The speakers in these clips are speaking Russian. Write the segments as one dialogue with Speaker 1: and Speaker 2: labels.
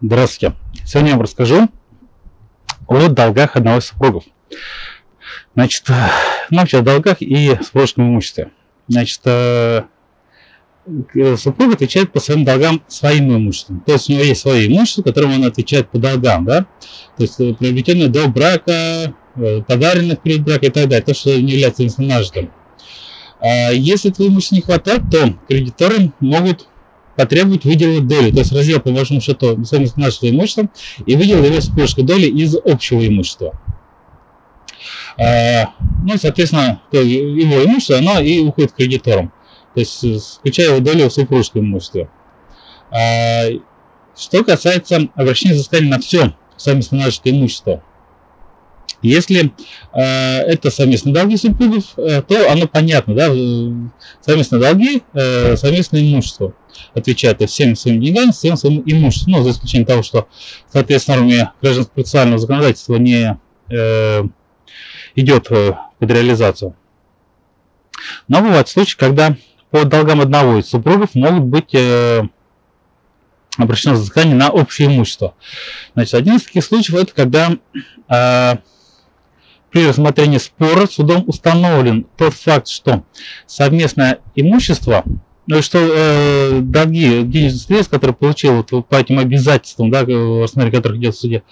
Speaker 1: Здравствуйте. Сегодня я вам расскажу о долгах одного из супругов. Значит, ну, вообще о долгах и супружеском имуществе. Значит, э, супруг отвечает по своим долгам своим имуществом. То есть у него есть свое имущество, которому он отвечает по долгам, да? То есть э, приобретенное до брака, э, подаренное в период брака и так далее, то, что не является нажитым. А если этого имущества не хватает, то кредиторы могут потребовать выделить долю, то есть раздел по вашему счету стоимость нашего имущества и выдел его супружеской доли из общего имущества. А, ну, соответственно, его имущество, оно и уходит кредиторам, то есть включая его долю в супружеском имуществе. А, что касается обращения взыскания на все совместно нажитое имущество, если э, это совместные долги супругов, э, то оно понятно, да, совместные долги, э, совместное имущество отвечает всем своим деньгам, всем своим имуществом, ну, за исключением того, что, соответственно, нормами гражданского процессуального законодательства не э, идет э, под реализацию. Но бывают случаи, когда по долгам одного из супругов могут быть э, обращено взыскание на общее имущество. Значит, один из таких случаев это когда э, при рассмотрении спора судом установлен тот факт, что совместное имущество, ну что э, долги денежных средств, которые получил вот, по этим обязательствам, да, в рассмотрении которых идет суде,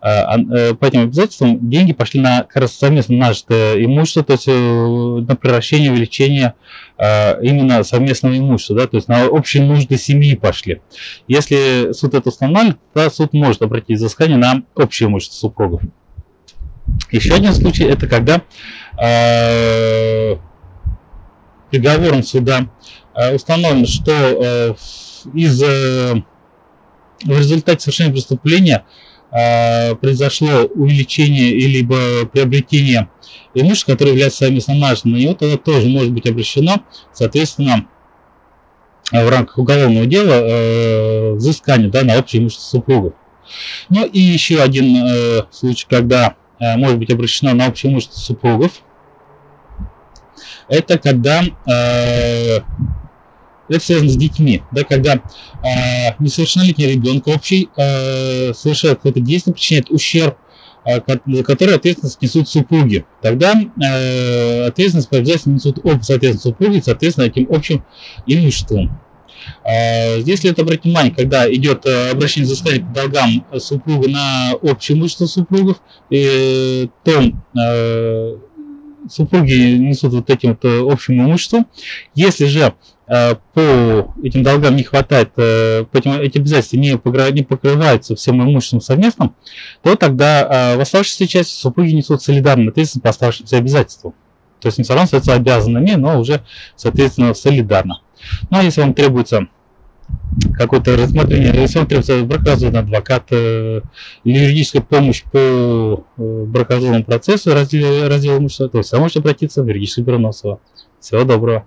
Speaker 1: э, э, по этим обязательствам деньги пошли на как раз совместно нажитое имущество, то есть э, на превращение, увеличение э, именно совместного имущества, да, то есть на общие нужды семьи пошли. Если суд это устанавливает, то суд может обратить взыскание на общее имущество супругов. Еще один случай это когда э, приговором суда э, установлено, что э, из э, в результате совершения преступления э, произошло увеличение либо приобретение имущества, которое является совместно нажитым на него, тогда тоже может быть обращено, соответственно, в рамках уголовного дела э, взыскание да, на общее имущество супругов. Ну и еще один э, случай, когда может быть обращено на общее имущество супругов. Это когда э, это связано с детьми, да, когда э, несовершеннолетний ребенок общий э, совершает какое-то действие, причиняет ущерб, э, за который ответственность несут супруги. Тогда э, ответственность по обязательству несут оба, соответственно, супруги, соответственно, этим общим имуществом. А, если это обратить внимание, когда идет э, обращение взыскания по долгам супруга на общее имущество супругов, то э, супруги несут вот этим вот э, общим имуществом. Если же по этим долгам не хватает, по этим, эти обязательства не, не покрываются всем имуществом совместным, то тогда в оставшейся части супруги несут солидарную ответственность по оставшимся обязательствам. То есть не равно остаются обязанными, но уже, соответственно, солидарно. Ну а если вам требуется какое-то рассмотрение, если вам требуется бракоразводный адвокат э, юридическая помощь по э, бракоразводному процессу раздела, раздела имущества, то вы можете обратиться в юридическое бюро. Всего доброго.